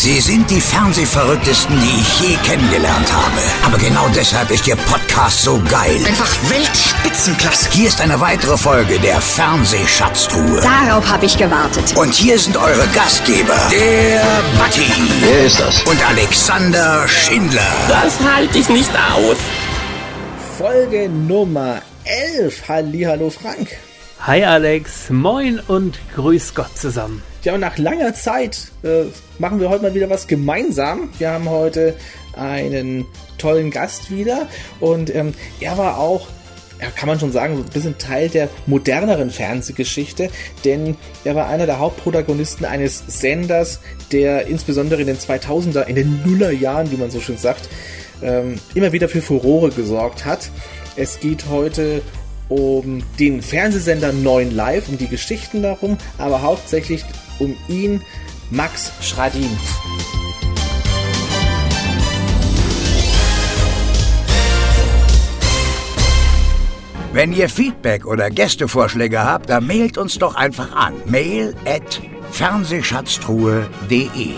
Sie sind die Fernsehverrücktesten, die ich je kennengelernt habe. Aber genau deshalb ist Ihr Podcast so geil. Einfach Weltspitzenklasse. Hier ist eine weitere Folge der Fernsehschatztruhe. Darauf habe ich gewartet. Und hier sind eure Gastgeber, der Batti Wer ist das? und Alexander Schindler. Das halte ich nicht aus. Folge Nummer 11. Hallo Frank. Hi Alex, moin und grüß Gott zusammen. Ja, und nach langer Zeit äh, machen wir heute mal wieder was gemeinsam. Wir haben heute einen tollen Gast wieder und ähm, er war auch, ja, kann man schon sagen, ein bisschen Teil der moderneren Fernsehgeschichte, denn er war einer der Hauptprotagonisten eines Senders, der insbesondere in den 2000er, in den Nullerjahren, wie man so schön sagt, ähm, immer wieder für Furore gesorgt hat. Es geht heute um den Fernsehsender 9 Live, um die Geschichten darum, aber hauptsächlich um ihn, Max Schradin. Wenn ihr Feedback oder Gästevorschläge habt, dann mailt uns doch einfach an. Mail at fernsehschatztruhe.de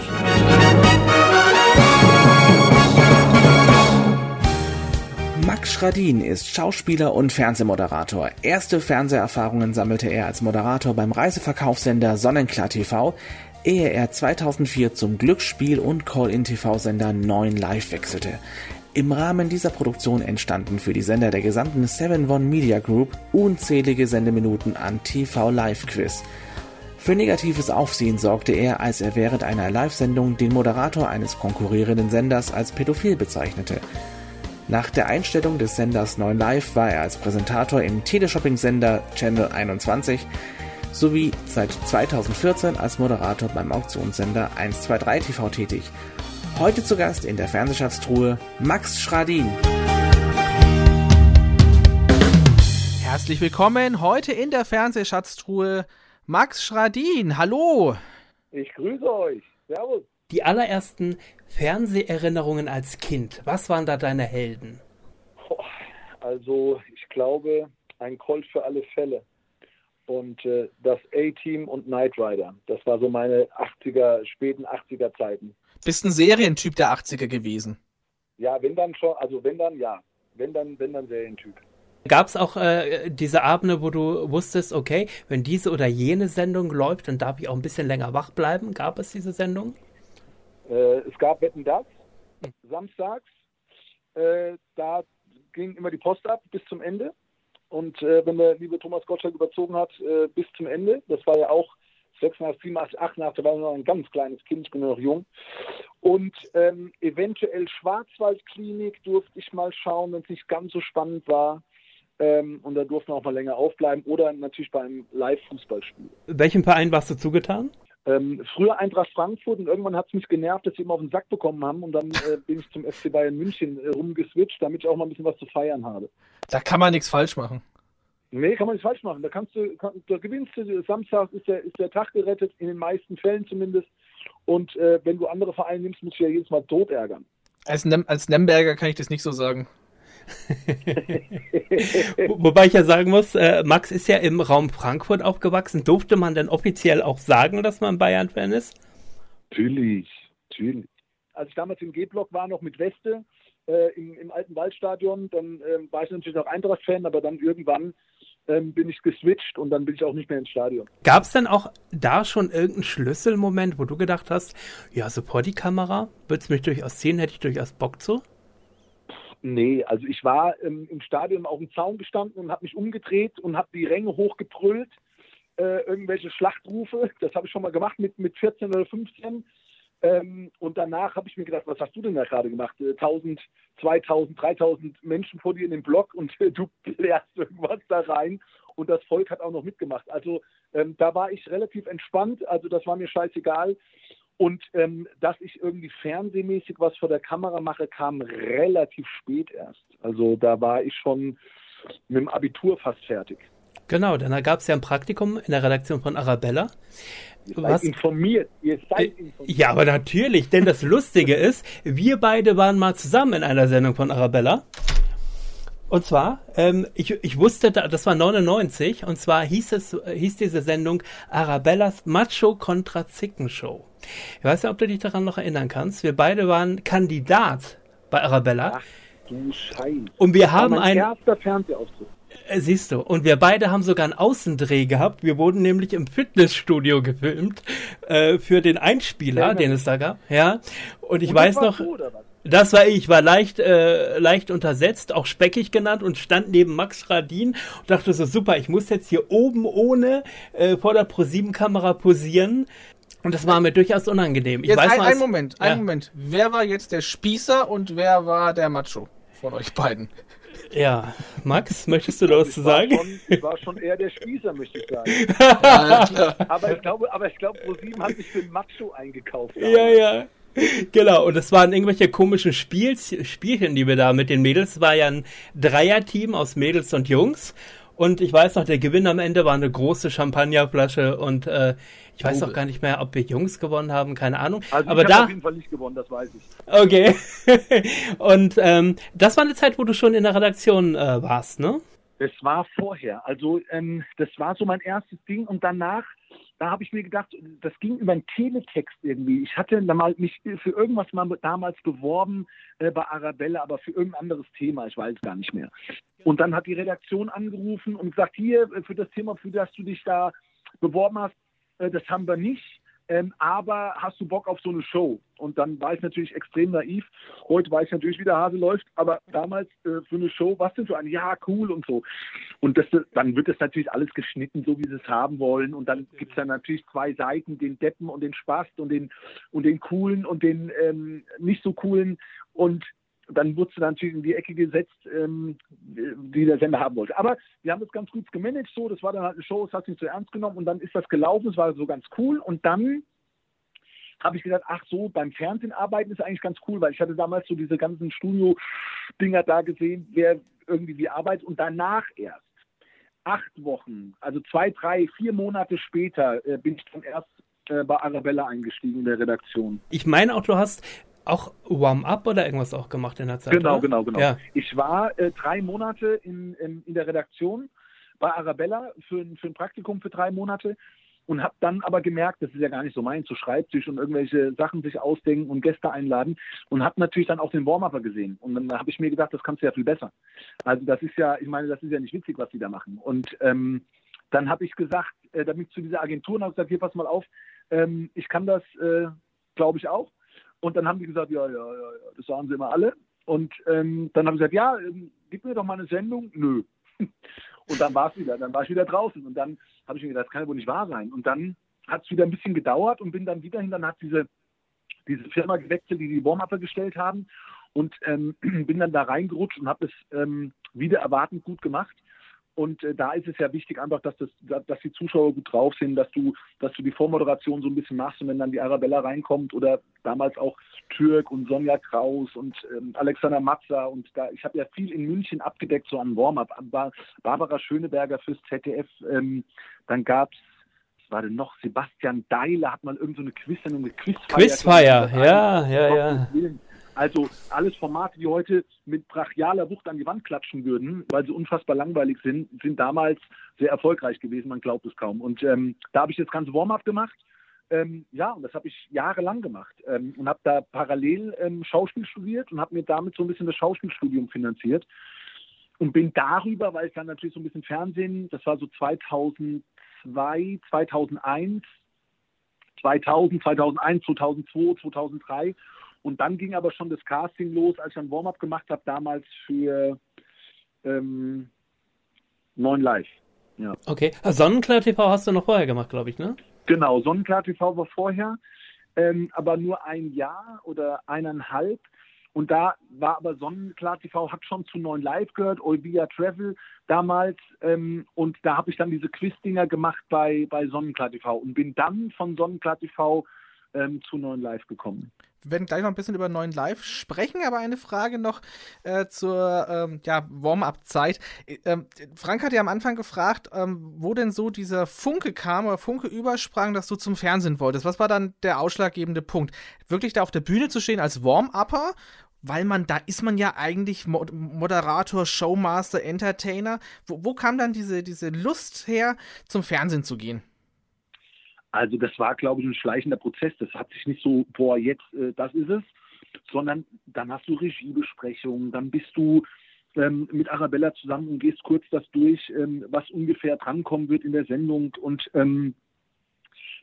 Schradin ist Schauspieler und Fernsehmoderator. Erste Fernseherfahrungen sammelte er als Moderator beim Reiseverkaufssender Sonnenklar TV, ehe er 2004 zum Glücksspiel- und Call-In-TV-Sender 9 Live wechselte. Im Rahmen dieser Produktion entstanden für die Sender der gesamten 7 One Media Group unzählige Sendeminuten an TV Live Quiz. Für negatives Aufsehen sorgte er, als er während einer Live-Sendung den Moderator eines konkurrierenden Senders als pädophil bezeichnete. Nach der Einstellung des Senders 9 Live war er als Präsentator im Teleshopping-Sender Channel 21 sowie seit 2014 als Moderator beim Auktionssender 123 TV tätig. Heute zu Gast in der Fernsehschatztruhe Max Schradin. Herzlich willkommen heute in der Fernsehschatztruhe Max Schradin. Hallo. Ich grüße euch. Servus. Die allerersten Fernseherinnerungen als Kind, was waren da deine Helden? Also ich glaube, ein Colt für alle Fälle. Und äh, das A-Team und Knight Rider. Das war so meine 80er, späten 80er Zeiten. Bist ein Serientyp der 80er gewesen. Ja, wenn dann schon, also wenn dann ja. Wenn dann, wenn dann Serientyp. Gab es auch äh, diese Abende, wo du wusstest, okay, wenn diese oder jene Sendung läuft, dann darf ich auch ein bisschen länger wach bleiben? Gab es diese Sendung? Äh, es gab Wetten das, samstags. Äh, da ging immer die Post ab bis zum Ende. Und äh, wenn der liebe Thomas Gottschalk überzogen hat, äh, bis zum Ende. Das war ja auch 86, 87, 88, da war ich noch ein ganz kleines Kind, ich bin noch jung. Und ähm, eventuell Schwarzwaldklinik durfte ich mal schauen, wenn es nicht ganz so spannend war. Ähm, und da durften wir auch mal länger aufbleiben. Oder natürlich beim Live-Fußballspiel. Welchem Verein warst du zugetan? Ähm, früher Eintracht Frankfurt und irgendwann hat es mich genervt, dass sie immer auf den Sack bekommen haben und dann äh, bin ich zum FC Bayern München äh, rumgeswitcht, damit ich auch mal ein bisschen was zu feiern habe. Da kann man nichts falsch machen. Nee, kann man nicht falsch machen. Da kannst du, kann, da gewinnst du, Samstag ist der, ist der Tag gerettet, in den meisten Fällen zumindest. Und äh, wenn du andere Vereine nimmst, musst du ja jedes Mal tot ärgern. Als, Nem als Nemberger kann ich das nicht so sagen. Wo- Wobei ich ja sagen muss, äh, Max ist ja im Raum Frankfurt aufgewachsen. Durfte man denn offiziell auch sagen, dass man Bayern-Fan ist? Natürlich, natürlich. Als ich damals im G-Block war, noch mit Weste äh, im, im alten Waldstadion, dann ähm, war ich natürlich noch Eintracht-Fan, aber dann irgendwann ähm, bin ich geswitcht und dann bin ich auch nicht mehr ins Stadion. Gab es denn auch da schon irgendeinen Schlüsselmoment, wo du gedacht hast, ja, support die Kamera, würde es mich durchaus sehen, hätte ich durchaus Bock zu? Nee, also ich war ähm, im Stadion auf dem Zaun gestanden und habe mich umgedreht und habe die Ränge hochgebrüllt, äh, irgendwelche Schlachtrufe. Das habe ich schon mal gemacht mit, mit 14 oder 15. Ähm, und danach habe ich mir gedacht, was hast du denn da gerade gemacht? Äh, 1000, 2000, 3000 Menschen vor dir in dem Block und äh, du blärst irgendwas da rein und das Volk hat auch noch mitgemacht. Also ähm, da war ich relativ entspannt, also das war mir scheißegal. Und ähm, dass ich irgendwie fernsehmäßig was vor der Kamera mache, kam relativ spät erst. Also da war ich schon mit dem Abitur fast fertig. Genau, dann gab es ja ein Praktikum in der Redaktion von Arabella. Ihr Was? seid informiert. Ihr seid informiert. Ja, aber natürlich, denn das Lustige ist, wir beide waren mal zusammen in einer Sendung von Arabella. Und zwar, ähm, ich, ich wusste, da, das war 99, und zwar hieß es, hieß diese Sendung Arabellas Macho kontra Zicken Show. Ich weiß nicht, ob du dich daran noch erinnern kannst. Wir beide waren Kandidat bei Arabella. Ach du Scheiße. Und wir Das war haben mein ein, erster Fernsehauftritt. äh, siehst du, und wir beide haben sogar einen Außendreh gehabt. Wir wurden nämlich im Fitnessstudio gefilmt äh, für den Einspieler, Ja, den es da gab. Ja. Und ich Und weiß noch, was? Das war ich, war leicht, äh, leicht untersetzt, auch speckig genannt und stand neben Max Radin und dachte so, super, ich muss jetzt hier oben ohne äh, vor der Pro-7-Kamera posieren. Und das war mir durchaus unangenehm. Ich Jetzt weiß ein, ein Moment, Ja. ein Moment. Wer war jetzt der Spießer und wer war der Macho von euch beiden? Ja, Max, möchtest du da was zu sagen? schon, ich war schon eher der Spießer, möchte ich sagen. Ja. Aber ich glaube, aber ich glaube, ProSieben hat sich für den Macho eingekauft. Ja, ja. Genau, und das waren irgendwelche komischen Spiels, Spielchen, die wir da mit den Mädels, Es war ja ein Dreierteam aus Mädels und Jungs. Und ich weiß noch, der Gewinn am Ende war eine große Champagnerflasche und äh, ich weiß Probe. auch gar nicht mehr, ob wir Jungs gewonnen haben, keine Ahnung. Also Aber ich da, habe auf jeden Fall nicht gewonnen, das weiß ich. okay. und ähm, das war eine Zeit, wo du schon in der Redaktion äh, warst, ne? Das war vorher. Also ähm, das war so mein erstes Ding und danach, da habe ich mir gedacht, das ging über einen Teletext irgendwie. Ich hatte mal mich für irgendwas mal damals beworben äh, bei Arabella, aber für irgendein anderes Thema, ich weiß gar nicht mehr. Und dann hat die Redaktion angerufen und gesagt, hier äh, für das Thema, für das du dich da beworben hast, äh, das haben wir nicht. Ähm, aber hast du Bock auf so eine Show? Und dann war ich natürlich extrem naiv. Heute weiß ich natürlich, wie der Hase läuft, aber damals äh, für eine Show, was denn für ein Ja, cool und so. Und das, dann wird das natürlich alles geschnitten, so wie sie es haben wollen. Und dann gibt es dann natürlich zwei Seiten, den Deppen und den Spast und den, und den coolen und den ähm, nicht so coolen. Und dann wurde es natürlich in die Ecke gesetzt, ähm, die der Sender haben wollte. Aber wir haben das ganz gut gemanagt so. Das war dann halt eine Show, das hat sich so ernst genommen und dann ist das gelaufen. Es war so ganz cool. Und dann habe ich gesagt, ach so, beim Fernsehen arbeiten ist eigentlich ganz cool, weil ich hatte damals so diese ganzen Studio-Dinger da gesehen, wer irgendwie wie arbeitet und danach erst acht Wochen, also zwei, drei, vier Monate später äh, bin ich dann erst äh, bei Arabella eingestiegen in der Redaktion. Ich meine auch, du hast auch Warm-up oder irgendwas auch gemacht in der Zeit. Genau, oder? genau, genau. Ja. Ich war äh, drei Monate in, in, in der Redaktion bei Arabella für, ein- für ein Praktikum für drei Monate und habe dann aber gemerkt, das ist ja gar nicht so mein, zu Schreibtisch und irgendwelche Sachen sich ausdenken und Gäste einladen und habe natürlich dann auch den Warm-Upper gesehen und dann habe ich mir gedacht, das kannst du ja viel besser. Also das ist ja, ich meine, das ist ja nicht witzig, was die da machen und ähm, dann habe ich gesagt, äh, damit zu dieser Agentur und habe gesagt, hier pass mal auf, ähm, ich kann das, äh, glaube ich auch. Und dann haben die gesagt, ja, ja, ja, ja, das sagen sie immer alle. Und ähm, dann haben sie gesagt, ja, ähm, gib mir doch mal eine Sendung. Nö. Und dann war es wieder, dann war ich wieder draußen. Und dann habe ich mir gedacht, das kann ja wohl nicht wahr sein. Und dann hat es wieder ein bisschen gedauert und bin dann wieder hin. Dann hat diese, diese Firma gewechselt, die die Warm-Upper gestellt haben. Und ähm, bin dann da reingerutscht und habe es ähm, wieder erwartend gut gemacht. Und äh, da ist es ja wichtig einfach, dass, das, dass die Zuschauer gut drauf sind, dass du, dass du die Vormoderation so ein bisschen machst und wenn dann die Arabella reinkommt oder damals auch Türk und Sonja Kraus und ähm, Alexander Matzer und da, ich habe ja viel in München abgedeckt, so am Warm-up. War Barbara Schöneberger fürs ZDF, ähm, dann gab's was war denn noch? Sebastian Deiler hat mal irgendeine so eine Quiz-Sendung, eine Quizfeier. Quizfeier, ich, ja, ja, ja. Also alles Formate, die heute mit brachialer Wucht an die Wand klatschen würden, weil sie unfassbar langweilig sind, sind damals sehr erfolgreich gewesen, man glaubt es kaum. Und ähm, da habe ich das ganze Warm-up gemacht. Ähm, ja, und das habe ich jahrelang gemacht ähm, und habe da parallel ähm, Schauspiel studiert und habe mir damit so ein bisschen das Schauspielstudium finanziert und bin darüber, weil ich dann natürlich so ein bisschen Fernsehen, das war so 2002, 2001, 2000, 2001, 2002, 2003 und dann ging aber schon das Casting los, als ich ein Warm-up gemacht habe, damals für ähm, 9 Live. Ja. Okay. Ah, Sonnenklar TV hast du noch vorher gemacht, glaube ich, ne? Genau, Sonnenklar TV war vorher, ähm, aber nur ein Jahr oder eineinhalb. Und da war aber Sonnenklar TV, hat schon zu 9 Live gehört, Olvia Travel damals. Ähm, und da habe ich dann diese Quiz-Dinger gemacht bei, bei Sonnenklar TV und bin dann von Sonnenklar TV ähm, zu 9 Live gekommen. Wir werden gleich noch ein bisschen über neuen Live sprechen, aber eine Frage noch äh, zur ähm, ja, Warm-up-Zeit. Äh, ähm, Frank hat ja am Anfang gefragt, ähm, wo denn so dieser Funke kam oder Funke übersprang, dass du zum Fernsehen wolltest. Was war dann der ausschlaggebende Punkt? Wirklich da auf der Bühne zu stehen als Warm-Upper weil man, da ist man ja eigentlich Moderator, Showmaster, Entertainer. Wo, wo kam dann diese, diese Lust her, zum Fernsehen zu gehen? Also das war, glaube ich, ein schleichender Prozess. Das hat sich nicht so, boah, jetzt, äh, das ist es, sondern dann hast du Regiebesprechungen, dann bist du ähm, mit Arabella zusammen und gehst kurz das durch, ähm, was ungefähr drankommen wird in der Sendung und ähm,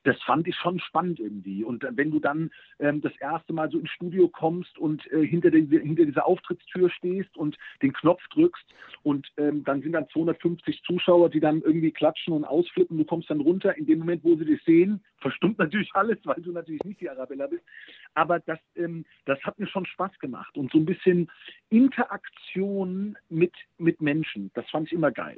das fand ich schon spannend irgendwie. Und wenn du dann ähm, das erste Mal so ins Studio kommst und äh, hinter, die, hinter dieser Auftrittstür stehst und den Knopf drückst und ähm, dann sind dann 250 Zuschauer, die dann irgendwie klatschen und ausflippen, du kommst dann runter. In dem Moment, wo sie dich sehen, verstummt natürlich alles, weil du natürlich nicht die Arabella bist. Aber das, ähm, das hat mir schon Spaß gemacht und so ein bisschen Interaktion mit, mit Menschen, das fand ich immer geil.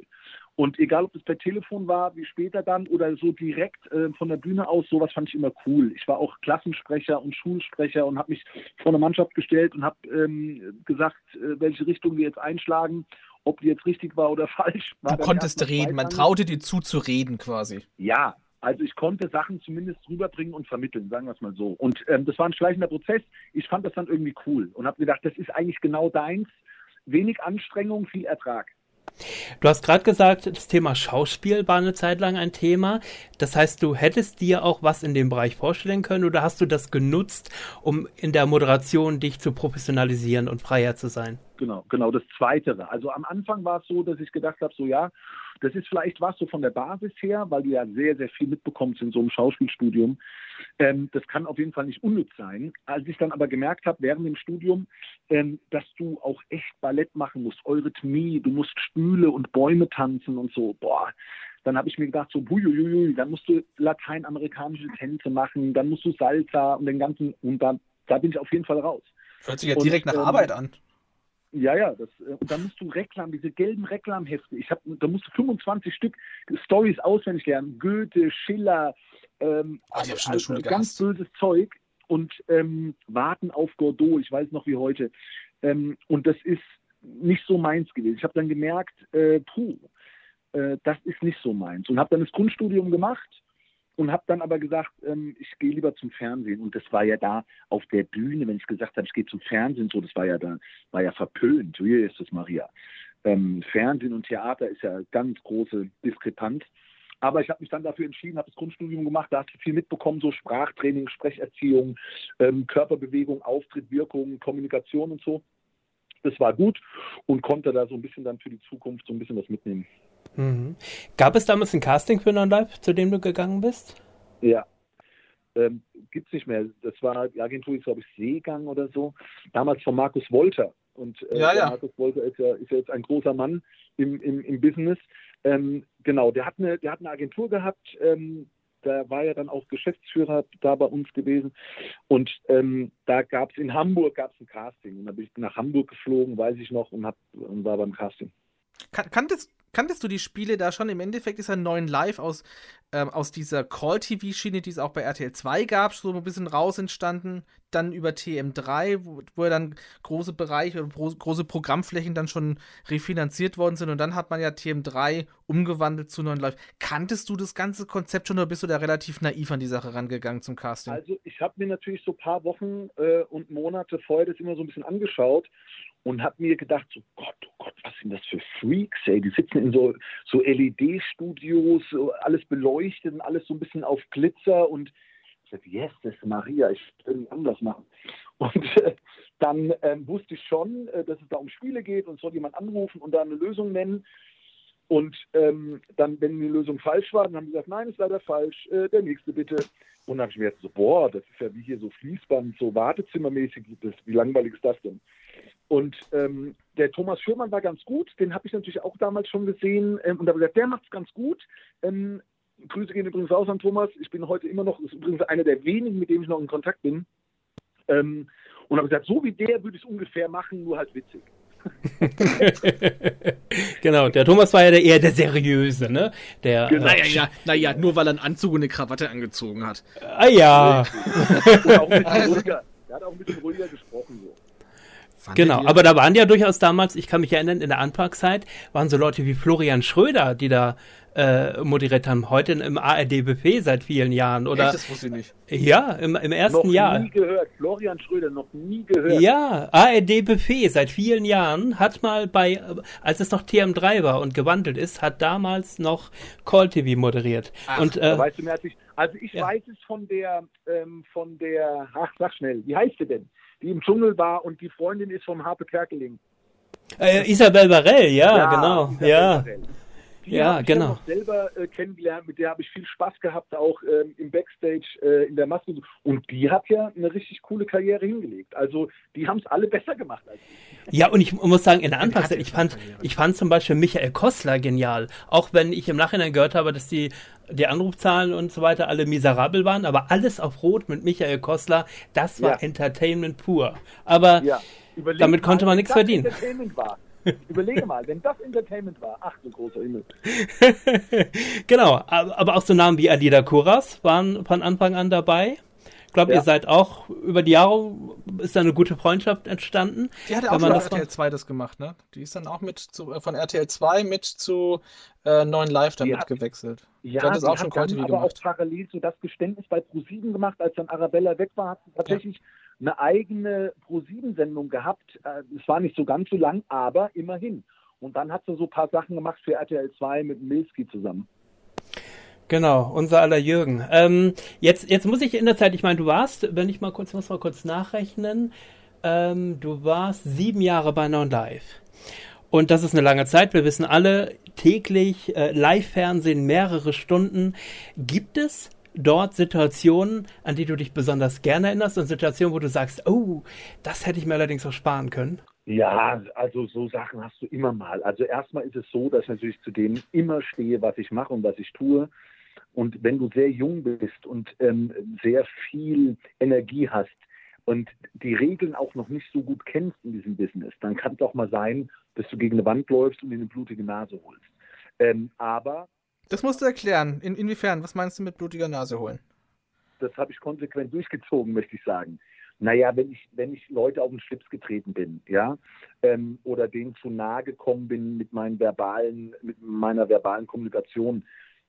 Und egal, ob es per Telefon war, wie später dann, oder so direkt äh, von der Bühne aus, sowas fand ich immer cool. Ich war auch Klassensprecher und Schulsprecher und habe mich vor eine Mannschaft gestellt und habe ähm, gesagt, äh, welche Richtung wir jetzt einschlagen, ob die jetzt richtig war oder falsch. War du konntest reden, man traute dir zu zu reden quasi. Ja, also ich konnte Sachen zumindest rüberbringen und vermitteln, sagen wir es mal so. Und ähm, das war ein schleichender Prozess. Ich fand das dann irgendwie cool und habe gedacht, das ist eigentlich genau deins. Wenig Anstrengung, viel Ertrag. Du hast gerade gesagt, das Thema Schauspiel war eine Zeit lang ein Thema. Das heißt, du hättest dir auch was in dem Bereich vorstellen können oder hast du das genutzt, um in der Moderation dich zu professionalisieren und freier zu sein? Genau, genau, das Zweite. Also am Anfang war es so, dass ich gedacht habe, so ja, das ist vielleicht was so von der Basis her, weil du ja sehr, sehr viel mitbekommst in so einem Schauspielstudium. Ähm, das kann auf jeden Fall nicht unnütz sein. Als ich dann aber gemerkt habe während dem Studium, ähm, dass du auch echt Ballett machen musst, Eurythmie, du musst Stühle und Bäume tanzen und so, boah, dann habe ich mir gedacht, so, huiuiui, dann musst du lateinamerikanische Tänze machen, dann musst du Salsa und den ganzen, und dann, da bin ich auf jeden Fall raus. Hört sich ja direkt und, nach ähm, Arbeit an. Ja, ja, das, äh, und dann musst du Reklam, diese gelben Reklamhefte. Ich hab, da musst du 25 Stück Stories auswendig lernen. Goethe, Schiller, ähm, oh, also, also ganz böses Zeug und ähm, warten auf Godot. Ich weiß noch wie heute. Ähm, und das ist nicht so meins gewesen. Ich habe dann gemerkt, äh, puh, äh, das ist nicht so meins. Und habe dann das Grundstudium gemacht und habe dann aber gesagt, ähm, ich gehe lieber zum Fernsehen. Und das war ja da auf der Bühne, wenn ich gesagt habe, ich gehe zum Fernsehen, so, das war ja da, war ja verpönt. Wie ist das, Maria? Ähm, Fernsehen und Theater ist ja ganz große Diskrepanz. Aber ich habe mich dann dafür entschieden, habe das Grundstudium gemacht, da hast du viel mitbekommen, so Sprachtraining, Sprecherziehung, ähm, Körperbewegung, Auftritt, Wirkung, Kommunikation und so. Das war gut und konnte da so ein bisschen dann für die Zukunft so ein bisschen was mitnehmen. Mhm. Gab es damals ein Casting für Non-Live, zu dem du gegangen bist? Ja. Ähm, Gibt es nicht mehr. Das war, die Agentur ist, glaube ich, Seegang oder so. Damals von Markus Wolter. Und äh, ja, ja. Markus Wolter ist ja, ist ja jetzt ein großer Mann im, im, im Business. Ähm, genau, der hat, eine, der hat eine Agentur gehabt. Ähm, da war ja dann auch Geschäftsführer da bei uns gewesen. Und ähm, da gab es in Hamburg gab's ein Casting. Und da bin ich nach Hamburg geflogen, weiß ich noch, und, hab, und war beim Casting. Kan kanntest, kanntest du die Spiele da schon? Im Endeffekt ist ein neuen Live aus, ähm, aus dieser Call-TV-Schiene, die es auch bei RTL 2 gab, so ein bisschen raus entstanden. Dann über TM3, wo, wo dann große Bereiche oder große Programmflächen dann schon refinanziert worden sind. Und dann hat man ja TM3 umgewandelt zu neuen Live. Kanntest du das ganze Konzept schon oder bist du da relativ naiv an die Sache rangegangen zum Casting? Also ich habe mir natürlich so ein paar Wochen äh, und Monate vorher das immer so ein bisschen angeschaut und habe mir gedacht, so Gott, oh Gott, was sind das für Freaks, ey, die sitzen in so, so LED-Studios, alles beleuchtet und alles so ein bisschen auf Glitzer und ich dachte, yes, das ist Maria, ich will anders machen. Und äh, dann ähm, wusste ich schon, äh, dass es da um Spiele geht und soll jemand anrufen und da eine Lösung nennen. Und ähm, dann, wenn die Lösung falsch war, dann haben die gesagt, nein, ist leider falsch, äh, der nächste bitte. Und dann habe ich mir jetzt so, boah, das ist ja wie hier so Fließband, so Wartezimmermäßig, das, wie langweilig ist das denn? Und ähm, der Thomas Schürmann war ganz gut, den habe ich natürlich auch damals schon gesehen ähm, und habe gesagt, der macht es ganz gut. Ähm, Grüße gehen übrigens raus an Thomas. Ich bin heute immer noch, ist übrigens einer der wenigen, mit dem ich noch in Kontakt bin. Ähm, und habe gesagt, so wie der würde ich es ungefähr machen, nur halt witzig. genau, der Thomas war ja der, eher der seriöse, ne? Der, genau. Naja, ja, naja, nur weil er einen Anzug und eine Krawatte angezogen hat. Ah ja. der hat auch ein bisschen ruhiger gesprochen. So. Fand genau, aber da waren ja durchaus damals, ich kann mich erinnern, in der Anfangszeit waren so Leute wie Florian Schröder, die da äh, moderiert haben. Heute im ARD-Buffet seit vielen Jahren. Oder, Echt, das wusste ich nicht. Ja, im, im ersten noch Jahr. nie gehört. Florian Schröder noch nie gehört. Ja, ARD Buffet seit vielen Jahren hat mal bei, äh, als es noch TM3 war und gewandelt ist, hat damals noch Call TV moderiert. und Da äh, weißt du mehr als ich. Also ich Ja. weiß es von der, ähm, von der, ach sag schnell, wie heißt sie denn? Die im Dschungel war und die Freundin ist vom Harpe Kerkeling. äh, Isabel Barell, ja, genau, Isabel ja. Barell. Die Ja, habe ich genau. noch selber äh, kennengelernt, mit der habe ich viel Spaß gehabt, auch ähm, im Backstage, äh, in der Maske. Und die hat ja eine richtig coole Karriere hingelegt. Also die haben es alle besser gemacht als ich. Ja, und ich muss sagen, in der Anfangszeit, ich fand, ich fand zum Beispiel Michael Kostler genial. Auch wenn ich im Nachhinein gehört habe, dass die, die Anrufzahlen und so weiter alle miserabel waren, aber alles auf Rot mit Michael Kostler, das war Ja. Entertainment pur. Aber Ja. Damit konnte man nichts verdienen. Entertainment war. Überlege mal, wenn das Entertainment war, ach du großer Himmel. genau, aber, auch so Namen wie Alida Kuras waren von Anfang an dabei. Ich glaube, Ja. ihr seid auch über die Jahre, ist da eine gute Freundschaft entstanden. Die hat ja auch man schon das auf RTL 2 das gemacht, ne? Die ist dann auch mit zu, äh, von RTL 2 mit zu äh, 9 Live dann Die hat- mitgewechselt. Ja, Die hat das die auch schon dann TV aber gemacht. auch parallel so das Geständnis bei ProSieben gemacht, als dann Arabella weg war, hat sie tatsächlich eine eigene ProSieben-Sendung gehabt. Äh, Es war nicht so ganz so lang, aber immerhin. Und dann hat sie so ein paar Sachen gemacht für RTL 2 mit Milski zusammen. Genau, unser aller Jürgen. Ähm, jetzt, jetzt muss ich in der Zeit, ich meine, du warst, wenn ich mal kurz, muss mal kurz nachrechnen, ähm, du warst sieben Jahre bei Non Live. Und das ist eine lange Zeit. Wir wissen alle, täglich äh, Live-Fernsehen, mehrere Stunden. Gibt es dort Situationen, an die du dich besonders gerne erinnerst und Situationen, wo du sagst, oh, das hätte ich mir allerdings auch sparen können? Ja, also so Sachen hast du immer mal. Also erstmal ist es so, dass ich natürlich zu dem immer stehe, was ich mache und was ich tue. Und wenn du sehr jung bist und ähm, sehr viel Energie hast und die Regeln auch noch nicht so gut kennst in diesem Business, dann kann es auch mal sein, dass du gegen eine Wand läufst und in eine blutige Nase holst. Ähm, aber Das musst du erklären. In, inwiefern? Was meinst du mit blutiger Nase holen? das habe ich konsequent durchgezogen, möchte ich sagen. Naja, wenn ich, wenn ich Leute auf den Schlips getreten bin, ja, ähm, oder denen zu nahe gekommen bin mit meinen verbalen, mit meiner verbalen Kommunikation,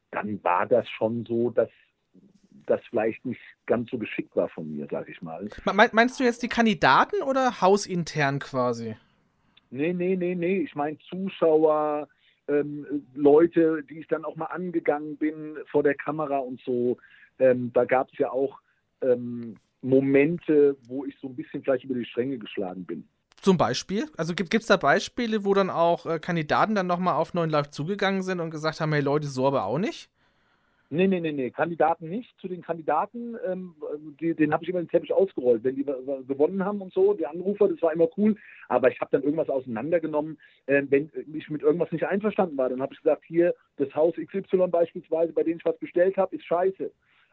dann war das schon so, dass das vielleicht nicht ganz so geschickt war von mir, sage ich mal. Me- Meinst du jetzt die Kandidaten oder hausintern quasi? Nee, nee, nee, nee. Ich meine Zuschauer, ähm, Leute, die ich dann auch mal angegangen bin vor der Kamera und so. Ähm, da gab es ja auch ähm, Momente, wo ich so ein bisschen vielleicht über die Stränge geschlagen bin. Zum Beispiel? Also gibt es da Beispiele, wo dann auch äh, Kandidaten dann nochmal auf 9 Live zugegangen sind und gesagt haben, hey Leute, so aber auch nicht? Nee, nee, nee, nee, Kandidaten nicht. Zu den Kandidaten, ähm, die, den habe ich immer den Teppich ausgerollt. Wenn die äh, gewonnen haben und so, die Anrufer, das war immer cool. Aber ich habe dann irgendwas auseinandergenommen. Ähm, wenn ich mit irgendwas nicht einverstanden war, dann habe ich gesagt, hier, das Haus XY beispielsweise, bei dem ich was bestellt habe, ist scheiße.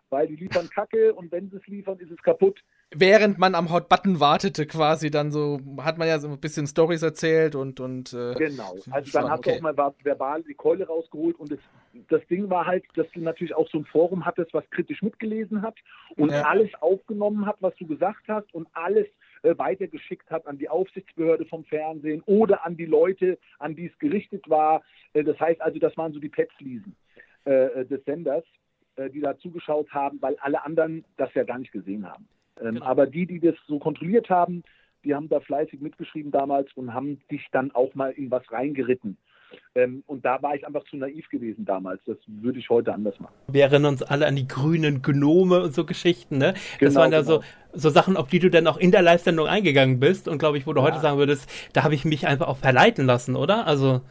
Weil die liefern Kacke und wenn sie es liefern, ist es kaputt. Während man am Hot Button wartete, quasi dann so, hat man ja so ein bisschen Stories erzählt und. und äh, Genau. Also dann du okay. auch mal ver- verbal die Keule rausgeholt und das, das Ding war halt, dass du natürlich auch so ein Forum hattest, was kritisch mitgelesen hat und Ja. alles aufgenommen hat, was du gesagt hast und alles äh, weitergeschickt hat an die Aufsichtsbehörde vom Fernsehen oder an die Leute, an die es gerichtet war. Äh, das heißt also, das waren so die Petzliesen äh, des Senders, äh, die da zugeschaut haben, weil alle anderen das ja gar nicht gesehen haben. Ähm, Genau. Aber die, die das so kontrolliert haben, die haben da fleißig mitgeschrieben damals und haben dich dann auch mal in was reingeritten. Ähm, und da war ich einfach zu naiv gewesen damals. Das würde ich heute anders machen. Wir erinnern uns alle an die grünen Gnome und so Geschichten, ne? Das Genau, waren ja genau. so, so Sachen, auf die du dann auch in der Live-Sendung eingegangen bist und glaube ich, wo du Ja. heute sagen würdest, da habe ich mich einfach auch verleiten lassen, oder? Also,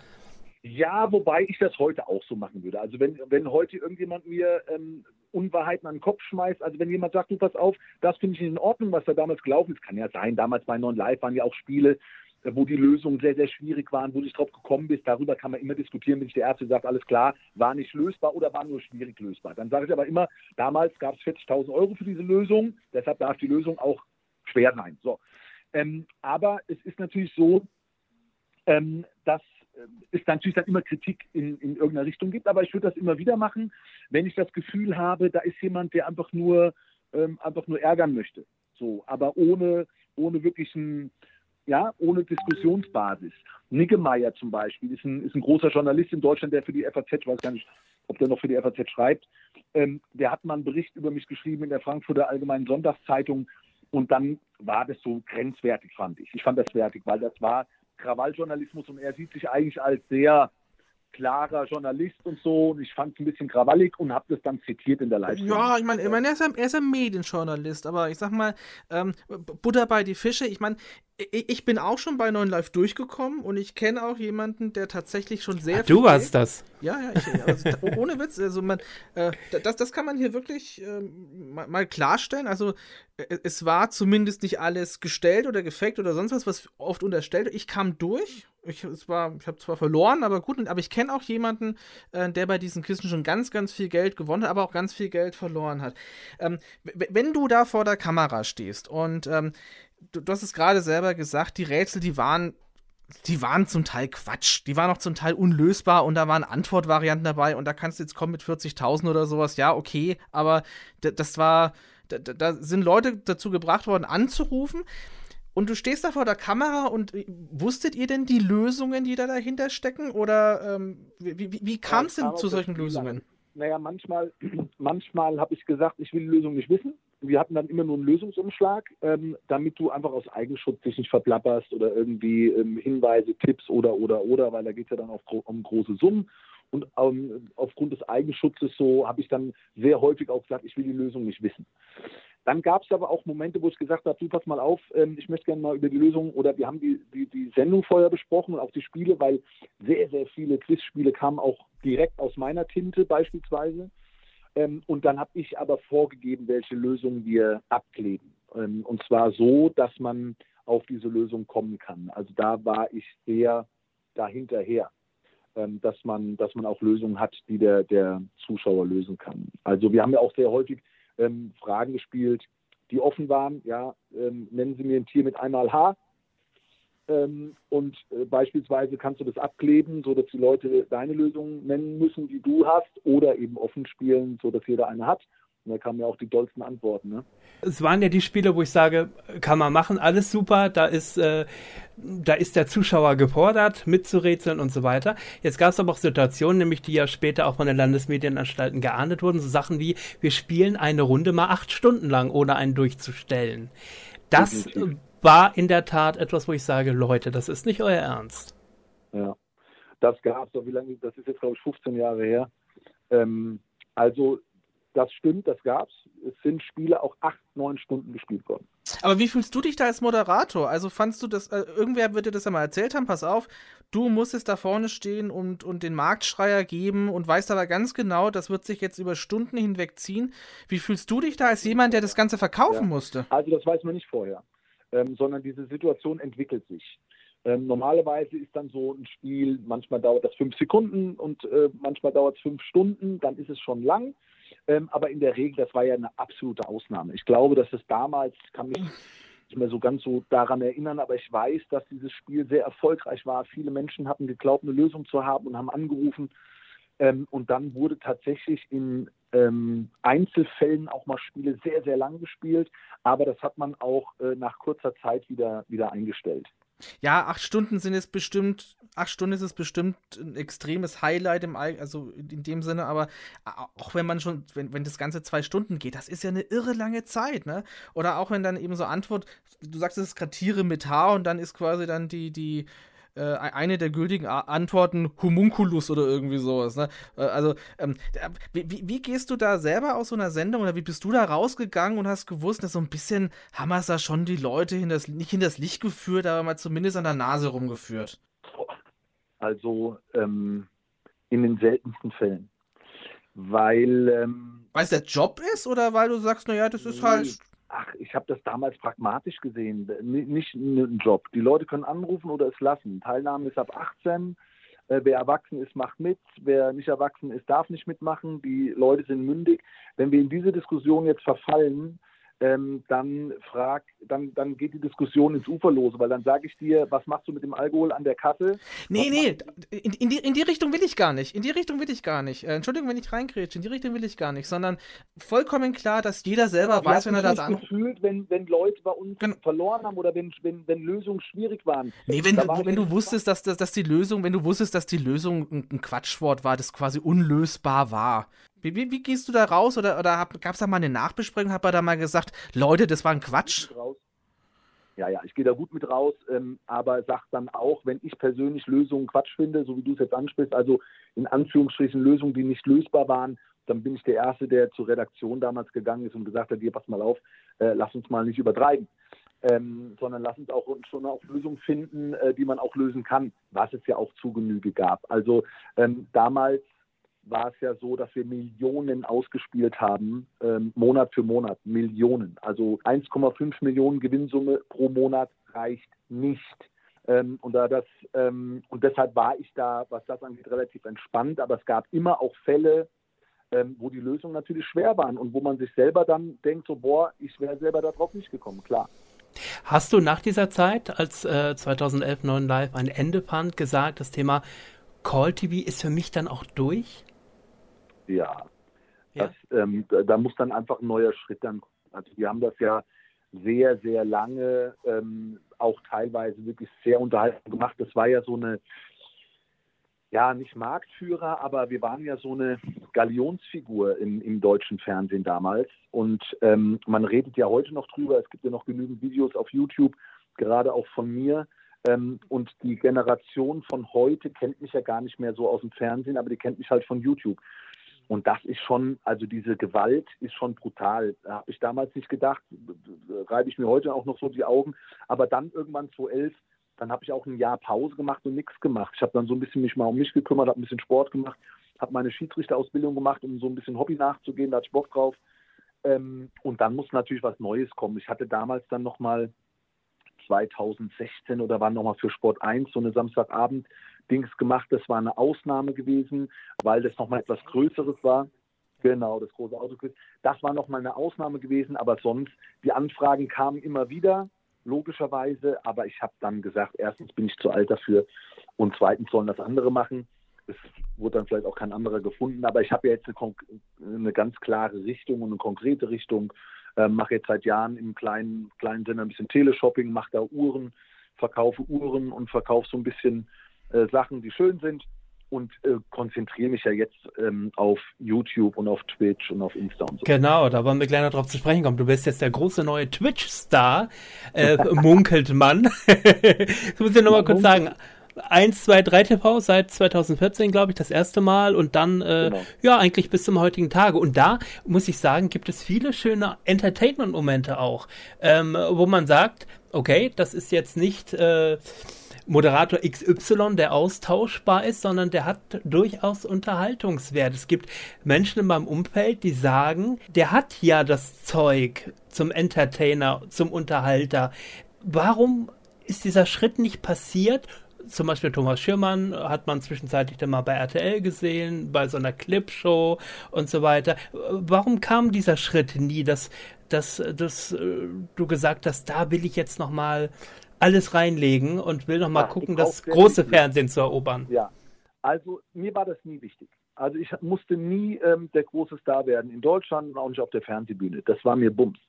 Ja, wobei ich das heute auch so machen würde. Also wenn, wenn heute irgendjemand mir ähm, Unwahrheiten an den Kopf schmeißt, also wenn jemand sagt, du pass auf, das finde ich nicht in Ordnung, was da damals gelaufen ist, kann ja sein, damals bei Non Live waren ja auch Spiele, wo die Lösungen sehr, sehr schwierig waren, wo du nicht drauf gekommen bist, darüber kann man immer diskutieren, wenn ich der Erste sagt, alles klar, war nicht lösbar oder war nur schwierig lösbar. Dann sage ich aber immer, damals gab es 40.000 Euro für diese Lösung, deshalb darf die Lösung auch schwer sein. So. Ähm, aber es ist natürlich so, ähm, dass äh, es natürlich dann immer Kritik in, in irgendeiner Richtung gibt, aber ich würde das immer wieder machen, wenn ich das Gefühl habe, da ist jemand, der einfach nur, ähm, einfach nur ärgern möchte. So, aber ohne, ohne wirklich ein, ja, ohne Diskussionsbasis. Niggemeier zum Beispiel ist ein, ist ein großer Journalist in Deutschland, der für die FAZ, ich weiß gar nicht, ob der noch für die FAZ schreibt, ähm, der hat mal einen Bericht über mich geschrieben in der Frankfurter Allgemeinen Sonntagszeitung und dann war das so grenzwertig, fand ich. Ich fand das wertig, weil das war Krawalljournalismus und er sieht sich eigentlich als sehr klarer Journalist und so. Und ich fand es ein bisschen krawallig und habe das dann zitiert in der live Ja, ich meine, ich mein, er, ist ein, er ist ein Medienjournalist, aber ich sag mal, ähm, Butter bei die Fische. Ich meine, ich bin auch schon bei 9 Live durchgekommen und ich kenne auch jemanden, der tatsächlich schon sehr Ach, Du warst das. Ja, ja, ich, also, ohne Witz. Also man, äh, das, das kann man hier wirklich äh, mal, mal, klarstellen. Also äh, es war zumindest nicht alles gestellt oder gefaked oder sonst was, was oft unterstellt. Ich kam durch. Ich, ich habe zwar verloren, aber gut, aber ich kenne auch jemanden, äh, der bei diesen Kisten schon ganz, ganz viel Geld gewonnen hat, aber auch ganz viel Geld verloren hat. Ähm, wenn du da vor der Kamera stehst und ähm, du, du hast es gerade selber gesagt, die Rätsel, die waren die waren zum Teil Quatsch. Die waren auch zum Teil unlösbar und da waren Antwortvarianten dabei und da kannst du jetzt kommen mit 40.000 oder sowas. Ja, okay, aber das war, da, sind Leute dazu gebracht worden, anzurufen. Und du stehst da vor der Kamera und äh, wusstet ihr denn die Lösungen, die da dahinter stecken? Oder ähm, wie, wie, wie kam es denn zu solchen Lösungen? Naja, manchmal, manchmal habe ich gesagt, ich will die Lösung nicht wissen wir hatten dann immer nur einen Lösungsumschlag, ähm, damit du einfach aus Eigenschutz dich nicht verplapperst oder irgendwie ähm, Hinweise, Tipps oder, oder, oder, weil da geht es ja dann auch um große Summen. Und ähm, aufgrund des Eigenschutzes so habe ich dann sehr häufig auch gesagt, ich will die Lösung nicht wissen. Dann gab es aber auch Momente, wo ich gesagt habe, du pass mal auf, ähm, ich möchte gerne mal über die Lösung oder wir haben die, die, die Sendung vorher besprochen und auch die Spiele, weil sehr, sehr viele Quizspiele kamen auch direkt aus meiner Tinte beispielsweise. Ähm, und dann habe ich aber vorgegeben, welche Lösung wir abkleben. Ähm, und zwar so, dass man auf diese Lösung kommen kann. Also da war ich sehr dahinterher, ähm, dass, man, dass man auch Lösungen hat, die der, der Zuschauer lösen kann. Also wir haben ja auch sehr häufig ähm, Fragen gespielt, die offen waren. Ja, ähm, nennen Sie mir ein Tier mit einmal H und äh, beispielsweise kannst du das abkleben, sodass die Leute deine Lösung nennen müssen, die du hast, oder eben offen spielen, sodass jeder eine hat. Und da kamen ja auch die dollsten Antworten. Ne? Es waren ja die Spiele, wo ich sage, kann man machen, alles super, da ist, äh, da ist der Zuschauer gefordert, mitzurätseln und so weiter. Jetzt gab es aber auch Situationen, nämlich die ja später auch von den Landesmedienanstalten geahndet wurden, so Sachen wie, wir spielen eine Runde mal acht Stunden lang, ohne einen durchzustellen. Das war in der Tat etwas, wo ich sage, Leute, das ist nicht euer Ernst. Ja, das gab es, wie lange, das ist jetzt glaube ich 15 Jahre her. Ähm, also das stimmt, das gab's. Es sind Spiele auch acht, neun Stunden gespielt worden. Aber wie fühlst du dich da als Moderator? Also fandst du das, äh, irgendwer wird dir das ja mal erzählt haben, pass auf, du musst jetzt da vorne stehen und, und den Marktschreier geben und weißt aber ganz genau, das wird sich jetzt über Stunden hinweg ziehen. Wie fühlst du dich da als jemand, der das Ganze verkaufen ja. musste? Also das weiß man nicht vorher ähm, sondern diese Situation entwickelt sich. Ähm, normalerweise ist dann so ein Spiel, manchmal dauert das fünf Sekunden und äh, manchmal dauert es fünf Stunden, dann ist es schon lang. Ähm, aber in der Regel, das war ja eine absolute Ausnahme. Ich glaube, dass es damals, kann mich nicht mehr so ganz so daran erinnern, aber ich weiß, dass dieses Spiel sehr erfolgreich war. Viele Menschen hatten geglaubt, eine Lösung zu haben und haben angerufen. Ähm, und dann wurde tatsächlich in ähm, Einzelfällen auch mal Spiele sehr, sehr lang gespielt, aber das hat man auch äh, nach kurzer Zeit wieder, wieder eingestellt. Ja, acht Stunden sind es bestimmt, acht Stunden ist es bestimmt ein extremes Highlight im All, also in dem Sinne, aber auch wenn man schon, wenn, wenn das Ganze zwei Stunden geht, das ist ja eine irre lange Zeit, ne? Oder auch wenn dann eben so Antwort, du sagst, es ist gerade Tiere mit H und dann ist quasi dann die, die, äh, eine der gültigen Antworten Homunculus oder irgendwie sowas. Ne? Äh, also, ähm, wie, wie, gehst du da selber aus so einer Sendung oder wie bist du da rausgegangen und hast gewusst, dass so ein bisschen haben wir es da schon die Leute in das, nicht in das Licht geführt, aber mal zumindest an der Nase rumgeführt? Also, ähm, in den seltensten Fällen. Weil. Ähm, weil es der Job ist oder weil du sagst, naja, das ist halt ach, ich habe das damals pragmatisch gesehen, nicht ein Job. Die Leute können anrufen oder es lassen. Teilnahme ist ab 18. Äh, wer erwachsen ist, macht mit. Wer nicht erwachsen ist, darf nicht mitmachen. Die Leute sind mündig. Wenn wir in diese Diskussion jetzt verfallen, ähm, dann frag, dann, dann geht die Diskussion ins Uferlose, weil dann sage ich dir, was machst du mit dem Alkohol an der Kasse? Nee, nee, in, in, die, in die Richtung will ich gar nicht. In die Richtung will ich gar nicht. Äh, Entschuldigung, wenn ich reingrätsche, in die Richtung will ich gar nicht, sondern vollkommen klar, dass jeder selber Ja, weiß, wenn er das an. gefühlt, wenn, wenn Leute bei uns Gen- verloren haben oder wenn, wenn, wenn Lösungen schwierig waren. Nee, wenn du, war wenn ich- du wusstest, dass, dass, dass die Lösung, wenn du wusstest, dass die Lösung ein, ein Quatschwort war, das quasi unlösbar war. Wie, wie, wie gehst du da raus? Oder, oder gab es da mal eine Nachbesprechung? Hat man da mal gesagt, Leute, das war ein Quatsch? Ja, ja, ich gehe da gut mit raus, ähm, aber sag dann auch, wenn ich persönlich Lösungen Quatsch finde, so wie du es jetzt ansprichst, also in Anführungsstrichen Lösungen, die nicht lösbar waren, dann bin ich der Erste, der zur Redaktion damals gegangen ist und gesagt hat, hier, pass mal auf, äh, lass uns mal nicht übertreiben. Ähm, sondern lass uns auch schon auch Lösungen finden, äh, die man auch lösen kann, was es ja auch zu Genüge gab. Also ähm, damals war es ja so, dass wir Millionen ausgespielt haben, ähm, Monat für Monat, Millionen. Also 1,5 Millionen Gewinnsumme pro Monat reicht nicht. Ähm, und, da das, ähm, und deshalb war ich da, was das angeht, relativ entspannt. Aber es gab immer auch Fälle, ähm, wo die Lösungen natürlich schwer waren und wo man sich selber dann denkt, so, boah, ich wäre selber darauf nicht gekommen, klar. Hast du nach dieser Zeit, als äh, 2011 9 Live ein Ende fand, gesagt, das Thema Call TV ist für mich dann auch durch? Ja, Ja. Das, ähm, da, muss dann einfach ein neuer Schritt dann kommen. Also wir haben das ja sehr, sehr lange, ähm, auch teilweise wirklich sehr unterhalten gemacht. Das war ja so eine, ja, nicht Marktführer, aber wir waren ja so eine Galionsfigur im, im deutschen Fernsehen damals. Und ähm, man redet ja heute noch drüber. Es gibt ja noch genügend Videos auf YouTube, gerade auch von mir. Ähm, und die Generation von heute kennt mich ja gar nicht mehr so aus dem Fernsehen, aber die kennt mich halt von YouTube. Und das ist schon, also diese Gewalt ist schon brutal. Da habe ich damals nicht gedacht, reibe ich mir heute auch noch so die Augen. Aber dann irgendwann 2011, dann habe ich auch ein Jahr Pause gemacht und nichts gemacht. Ich habe dann so ein bisschen mich mal um mich gekümmert, habe ein bisschen Sport gemacht, habe meine Schiedsrichterausbildung gemacht, um so ein bisschen Hobby nachzugehen, da hatte ich Bock drauf. Ähm, und dann muss natürlich was Neues kommen. Ich hatte damals dann nochmal 2016 oder wann nochmal für Sport 1 so eine Samstagabend Dings gemacht. Das war eine Ausnahme gewesen, weil das nochmal etwas Größeres war. Genau, das große Autoquiz. Das war nochmal eine Ausnahme gewesen, aber sonst, die Anfragen kamen immer wieder, logischerweise. Aber ich habe dann gesagt, erstens bin ich zu alt dafür und zweitens sollen das andere machen. Es wurde dann vielleicht auch kein anderer gefunden, aber ich habe ja jetzt eine, eine ganz klare Richtung und eine konkrete Richtung. Ähm, mache jetzt seit Jahren im kleinen, kleinen Sinne ein bisschen Teleshopping, mache da Uhren, verkaufe Uhren und verkaufe so ein bisschen äh, Sachen, die schön sind und äh, konzentriere mich ja jetzt ähm, auf YouTube und auf Twitch und auf Insta und so. Genau, da wollen wir gleich noch drauf zu sprechen kommen. Du bist jetzt der große neue Twitch-Star, äh, munkelt man. das muss ich nochmal kurz sagen. 1, 2, 3 TV seit 2014, glaube ich, das erste Mal und dann, äh, Genau. ja, eigentlich bis zum heutigen Tage. Und da, muss ich sagen, gibt es viele schöne Entertainment-Momente auch, ähm, wo man sagt, okay, das ist jetzt nicht äh, Moderator XY, der austauschbar ist, sondern der hat durchaus Unterhaltungswert. Es gibt Menschen in meinem Umfeld, die sagen, der hat ja das Zeug zum Entertainer, zum Unterhalter. Warum ist dieser Schritt nicht passiert? Zum Beispiel Thomas Schirmann hat man zwischenzeitlich dann mal bei RTL gesehen, bei so einer Clipshow und so weiter. Warum kam dieser Schritt nie, dass, dass, dass äh, du gesagt hast, da will ich jetzt noch mal alles reinlegen und will noch mal Ja, gucken, das große. Fernsehen zu erobern? Ja, also mir war das nie wichtig. Also ich musste nie ähm, der große Star werden in Deutschland und auch nicht auf der Fernsehbühne. Das war mir Bums.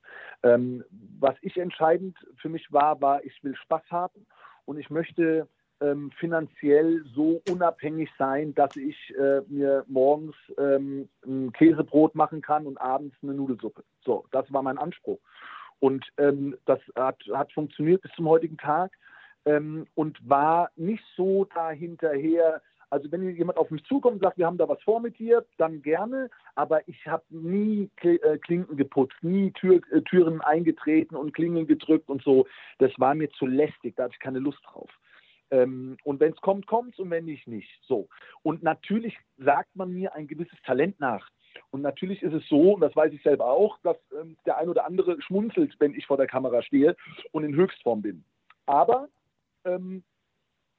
Ähm, was ich entscheidend für mich war, war, ich will Spaß haben und ich möchte ähm, finanziell so unabhängig sein, dass ich äh, mir morgens ähm, ein Käsebrot machen kann und abends eine Nudelsuppe. So, das war mein Anspruch. Und ähm, das hat, hat funktioniert bis zum heutigen Tag ähm, und war nicht so dahinterher. Also wenn jemand auf mich zukommt und sagt, wir haben da was vor mit dir, dann gerne. Aber ich habe nie äh, Klinken geputzt, nie Tür, äh, Türen eingetreten und Klingeln gedrückt und so. Das war mir zu lästig, da hatte ich keine Lust drauf. Ähm, und wenn es kommt, kommt es und wenn nicht, nicht. So. Und natürlich sagt man mir ein gewisses Talent nach. Und natürlich ist es so, und das weiß ich selber auch, dass ähm, der ein oder andere schmunzelt, wenn ich vor der Kamera stehe und in Höchstform bin. Aber ähm,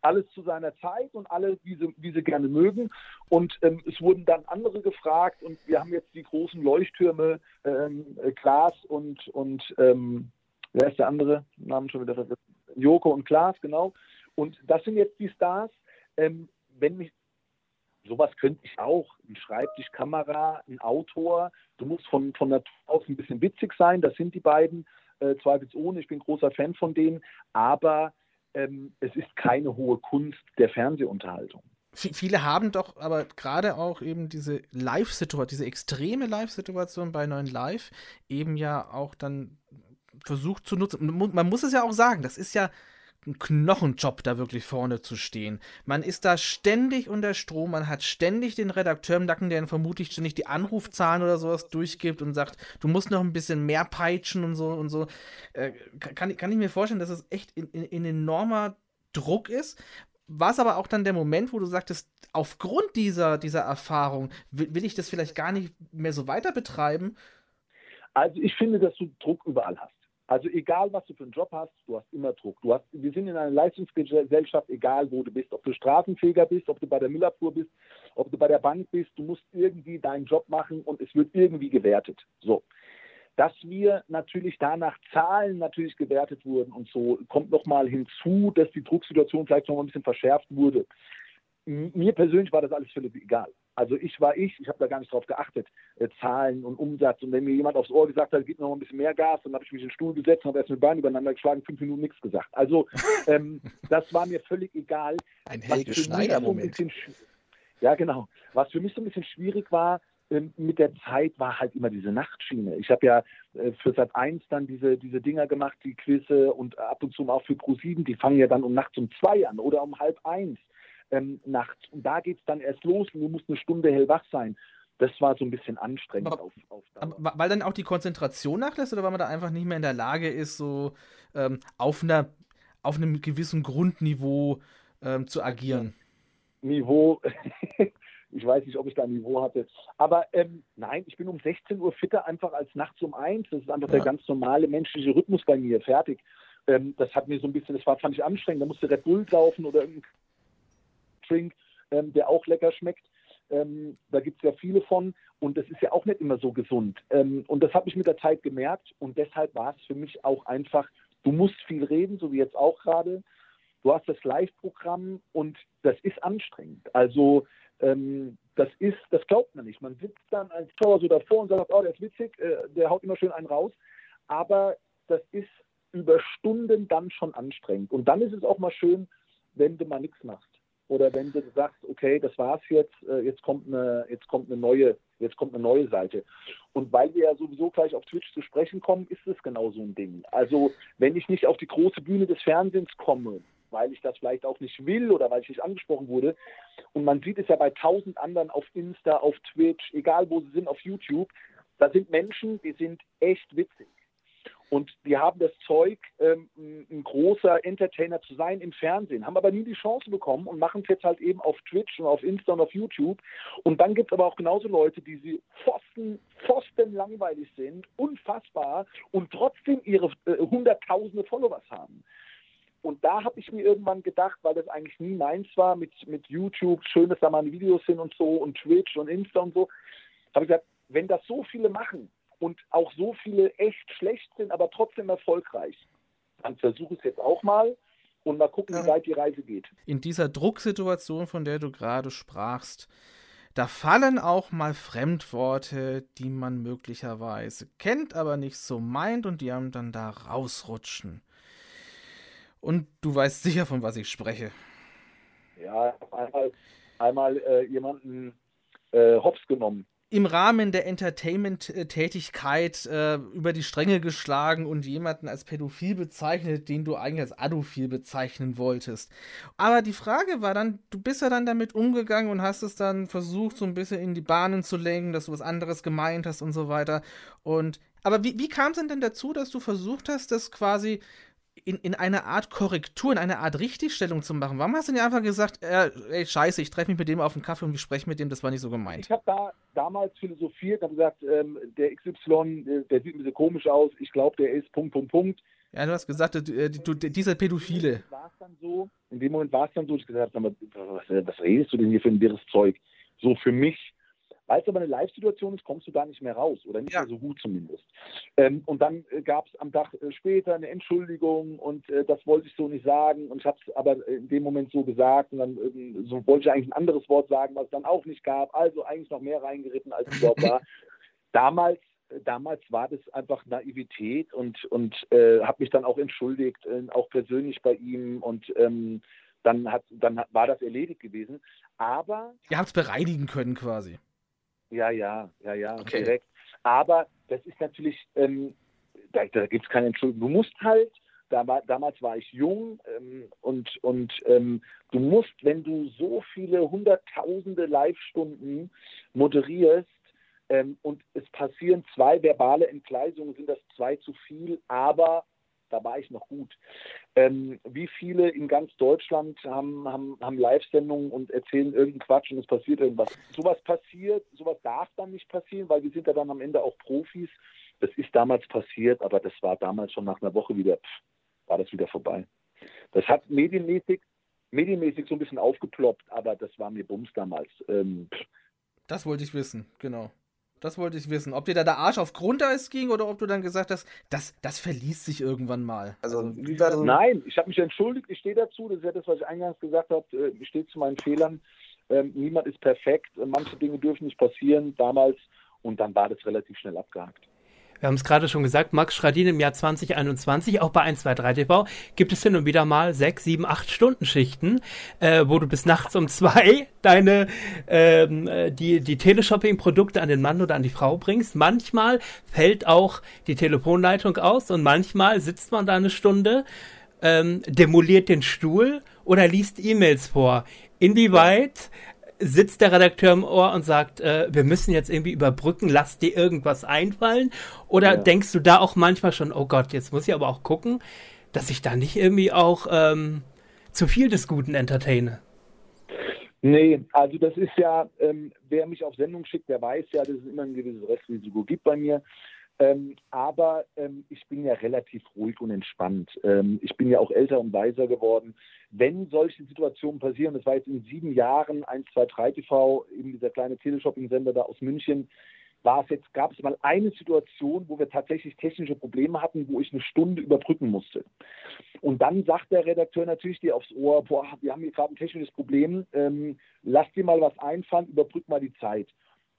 alles zu seiner Zeit und alle, wie sie, wie sie gerne mögen. Und ähm, es wurden dann andere gefragt und wir haben jetzt die großen Leuchttürme, ähm, äh, Klaas und, und ähm, wer ist der andere? Namen schon wieder. Joko und Klaas, genau. Und das sind jetzt die Stars. Ähm, wenn mich, sowas könnte ich auch. Ein Schreibtisch, Kamera, ein Autor. Du musst von, von Natur aus ein bisschen witzig sein. Das sind die beiden, äh, zweifelsohne. Ich bin großer Fan von denen. Aber ähm, es ist keine hohe Kunst der Fernsehunterhaltung. Viele haben doch aber gerade auch eben diese Live-Situation, diese extreme Live-Situation bei Neuen Live eben ja auch dann versucht zu nutzen. Man muss es ja auch sagen, das ist ja ein Knochenjob, da wirklich vorne zu stehen. Man ist da ständig unter Strom, man hat ständig den Redakteur im Nacken, der dann vermutlich ständig die Anrufzahlen oder sowas durchgibt und sagt, du musst noch ein bisschen mehr peitschen und so und so. Äh, kann, kann ich mir vorstellen, dass es echt in, in, in enormer Druck ist. War es aber auch dann der Moment, wo du sagtest, aufgrund dieser, dieser Erfahrung will, will ich das vielleicht gar nicht mehr so weiter betreiben? Also ich finde, dass du Druck überall hast. Also egal, was du für einen Job hast, du hast immer Druck. Du hast, wir sind in einer Leistungsgesellschaft, egal wo du bist, ob du Straßenfeger bist, ob du bei der Müllabfuhr bist, ob du bei der Bank bist, du musst irgendwie deinen Job machen und es wird irgendwie gewertet. So. Dass wir natürlich danach Zahlen natürlich gewertet wurden und so, kommt nochmal hinzu, dass die Drucksituation vielleicht noch ein bisschen verschärft wurde mir persönlich war das alles völlig egal. Also ich war ich, ich habe da gar nicht drauf geachtet, äh, Zahlen und Umsatz. Und wenn mir jemand aufs Ohr gesagt hat, gib mir noch ein bisschen mehr Gas, dann habe ich mich in den Stuhl gesetzt und habe erst mit Beinen übereinander geschlagen, fünf Minuten nichts gesagt. Also ähm, das war mir völlig egal. Ein Helge Schneider-Moment. So ja, genau. Was für mich so ein bisschen schwierig war, ähm, mit der Zeit war halt immer diese Nachtschiene. Ich habe ja äh, für Sat 1 dann diese, diese Dinger gemacht, die Quizze und ab und zu auch für Pro 7, die fangen ja dann um nachts um zwei an oder um halb eins ähm, nachts. Und da geht es dann erst los und du musst eine Stunde hellwach sein. Das war so ein bisschen anstrengend aber, auf, auf aber, Weil dann auch die Konzentration nachlässt oder weil man da einfach nicht mehr in der Lage ist, so ähm, auf, einer, auf einem gewissen Grundniveau ähm, zu agieren? Niveau, ich weiß nicht, ob ich da ein Niveau hatte. Aber ähm, nein, ich bin um 16 Uhr fitter einfach als nachts um eins. Das ist einfach ja. der ganz normale menschliche Rhythmus bei mir. Fertig. Ähm, das hat mir so ein bisschen, das war, fand ich anstrengend. Da musste Red Bull laufen oder irgendein Drink, ähm, der auch lecker schmeckt. Ähm, da gibt es ja viele von und das ist ja auch nicht immer so gesund. Ähm, und das habe ich mit der Zeit gemerkt und deshalb war es für mich auch einfach, du musst viel reden, so wie jetzt auch gerade. Du hast das Live-Programm und das ist anstrengend. Also ähm, das ist, das glaubt man nicht. Man sitzt dann als Zuschauer so davor und sagt, oh, der ist witzig, äh, der haut immer schön einen raus. Aber das ist über Stunden dann schon anstrengend. Und dann ist es auch mal schön, wenn du mal nichts machst oder wenn du sagst, okay, das war's jetzt, äh, jetzt kommt eine, jetzt kommt eine neue, jetzt kommt eine neue Seite. Und weil wir ja sowieso gleich auf Twitch zu sprechen kommen, ist es genau so ein Ding. Also wenn ich nicht auf die große Bühne des Fernsehens komme, weil ich das vielleicht auch nicht will oder weil ich nicht angesprochen wurde. Und man sieht es ja bei tausend anderen auf Insta, auf Twitch, egal wo sie sind, auf YouTube. Da sind Menschen, die sind echt witzig. Und die haben das Zeug, ähm, ein großer Entertainer zu sein im Fernsehen, haben aber nie die Chance bekommen und machen es jetzt halt eben auf Twitch und auf Insta und auf YouTube. Und dann gibt es aber auch genauso Leute, die sie pfosten, pfosten langweilig sind, unfassbar und trotzdem ihre äh, hunderttausende Followers haben. Und da habe ich mir irgendwann gedacht, weil das eigentlich nie meins war, mit, mit YouTube, schön, dass da mal Videos sind und so und Twitch und Insta und so, habe ich gesagt, wenn das so viele machen, und auch so viele echt schlecht sind, aber trotzdem erfolgreich. Dann versuche es jetzt auch mal und mal gucken, wie weit die Reise geht. In dieser Drucksituation, von der du gerade sprachst, da fallen auch mal Fremdworte, die man möglicherweise kennt, aber nicht so meint und die einem dann da rausrutschen. Und du weißt sicher, von was ich spreche. Ja, einmal, einmal äh, jemanden äh, hops genommen im Rahmen der Entertainment-Tätigkeit äh, über die Stränge geschlagen und jemanden als pädophil bezeichnet, den du eigentlich als adophil bezeichnen wolltest. Aber die Frage war dann, du bist ja dann damit umgegangen und hast es dann versucht, so ein bisschen in die Bahnen zu lenken, dass du was anderes gemeint hast und so weiter. Und aber wie, wie kam es denn, denn dazu, dass du versucht hast, das quasi in, in eine Art Korrektur, in eine Art Richtigstellung zu machen? Warum hast du nicht einfach gesagt, äh, ey, scheiße, ich treffe mich mit dem auf einen Kaffee und wir sprechen mit dem, das war nicht so gemeint? Ich habe da damals philosophiert, habe gesagt, ähm, der XY, der, der sieht ein bisschen komisch aus, ich glaube, der ist Punkt, Punkt, Punkt. Ja, du hast gesagt, du, du, dieser Pädophile. So, in dem Moment war es dann so, ich gesagt habe, was, was redest du denn hier für ein wirres Zeug? So für mich weil es aber eine Live-Situation ist, kommst du da nicht mehr raus oder nicht ja. mehr so gut zumindest. Ähm, und dann äh, gab es am Tag äh, später eine Entschuldigung und äh, das wollte ich so nicht sagen und ich habe es aber in dem Moment so gesagt und dann ähm, so wollte ich eigentlich ein anderes Wort sagen, was es dann auch nicht gab. Also eigentlich noch mehr reingeritten, als es überhaupt war. Damals damals war das einfach Naivität und, und äh, habe mich dann auch entschuldigt, äh, auch persönlich bei ihm und ähm, dann, hat, dann war das erledigt gewesen. Aber. Ihr habt es bereinigen können quasi. Ja, ja, ja, ja, okay. direkt. Aber das ist natürlich, ähm, da, da gibt es keine Entschuldigung. Du musst halt, da war, damals war ich jung ähm, und, und ähm, du musst, wenn du so viele hunderttausende Live-Stunden moderierst ähm, und es passieren zwei verbale Entgleisungen, sind das zwei zu viel, aber da war ich noch gut. Ähm, wie viele in ganz Deutschland haben, haben, haben Live-Sendungen und erzählen irgendeinen Quatsch und es passiert irgendwas. Sowas passiert, sowas darf dann nicht passieren, weil wir sind ja dann am Ende auch Profis. Das ist damals passiert, aber das war damals schon nach einer Woche wieder, pff, war das wieder vorbei. Das hat medienmäßig, medienmäßig so ein bisschen aufgeploppt, aber das war mir Bums damals. Ähm, das wollte ich wissen, genau. Das wollte ich wissen. Ob dir da der Arsch auf Grundeis ging oder ob du dann gesagt hast, das, das verließ sich irgendwann mal. Also, also? Nein, ich habe mich entschuldigt, ich stehe dazu. Das ist ja das, was ich eingangs gesagt habe. Äh, ich stehe zu meinen Fehlern. Ähm, niemand ist perfekt. Manche Dinge dürfen nicht passieren damals. Und dann war das relativ schnell abgehakt. Wir haben es gerade schon gesagt, Max Schradin im Jahr 2021, auch bei 123 TV, gibt es hin und wieder mal sechs, sieben, acht Stunden Schichten, äh, wo du bis nachts um zwei deine ähm, äh, die, die Teleshopping-Produkte an den Mann oder an die Frau bringst. Manchmal fällt auch die Telefonleitung aus und manchmal sitzt man da eine Stunde, ähm, demoliert den Stuhl oder liest E-Mails vor. Inwieweit sitzt der Redakteur im Ohr und sagt, äh, wir müssen jetzt irgendwie überbrücken, lass dir irgendwas einfallen? Oder ja. denkst du da auch manchmal schon, oh Gott, jetzt muss ich aber auch gucken, dass ich da nicht irgendwie auch ähm, zu viel des Guten entertaine? Nee, also das ist ja, ähm, wer mich auf Sendung schickt, der weiß ja, dass es immer ein gewisses Restrisiko gibt bei mir. Ähm, aber ähm, ich bin ja relativ ruhig und entspannt. Ähm, ich bin ja auch älter und weiser geworden. Wenn solche Situationen passieren, das war jetzt in sieben Jahren 1, 2, 3 TV, eben dieser kleine Teleshopping-Sender da aus München, war es jetzt, gab es mal eine Situation, wo wir tatsächlich technische Probleme hatten, wo ich eine Stunde überbrücken musste. Und dann sagt der Redakteur natürlich dir aufs Ohr, boah, wir haben hier gerade ein technisches Problem, ähm, lass dir mal was einfallen, überbrück mal die Zeit.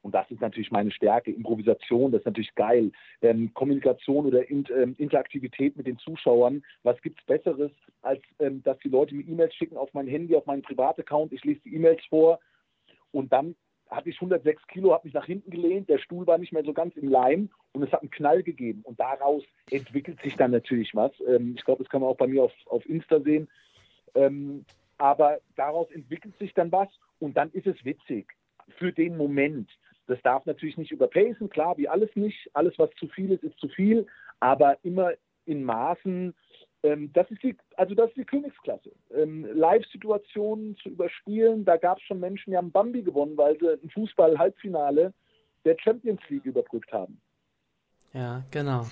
Und das ist natürlich meine Stärke. Improvisation, das ist natürlich geil. Ähm, Kommunikation oder in, ähm, Interaktivität mit den Zuschauern. Was gibt es Besseres, als ähm, dass die Leute mir E-Mails schicken auf mein Handy, auf meinen Privataccount. Ich lese die E-Mails vor und dann hatte ich 106 Kilo, habe mich nach hinten gelehnt, der Stuhl war nicht mehr so ganz im Leim und es hat einen Knall gegeben. Und daraus entwickelt sich dann natürlich was. Ähm, ich glaube, das kann man auch bei mir auf, auf Insta sehen. Ähm, aber daraus entwickelt sich dann was und dann ist es witzig für den Moment. Das darf natürlich nicht überpacen, klar, wie alles nicht. Alles, was zu viel ist, ist zu viel, aber immer in Maßen. Ähm, das ist die, also das ist die Königsklasse. Ähm, Live-Situationen zu überspielen, da gab es schon Menschen, die haben Bambi gewonnen, weil sie ein Fußball-Halbfinale der Champions League überbrückt haben. Ja, genau.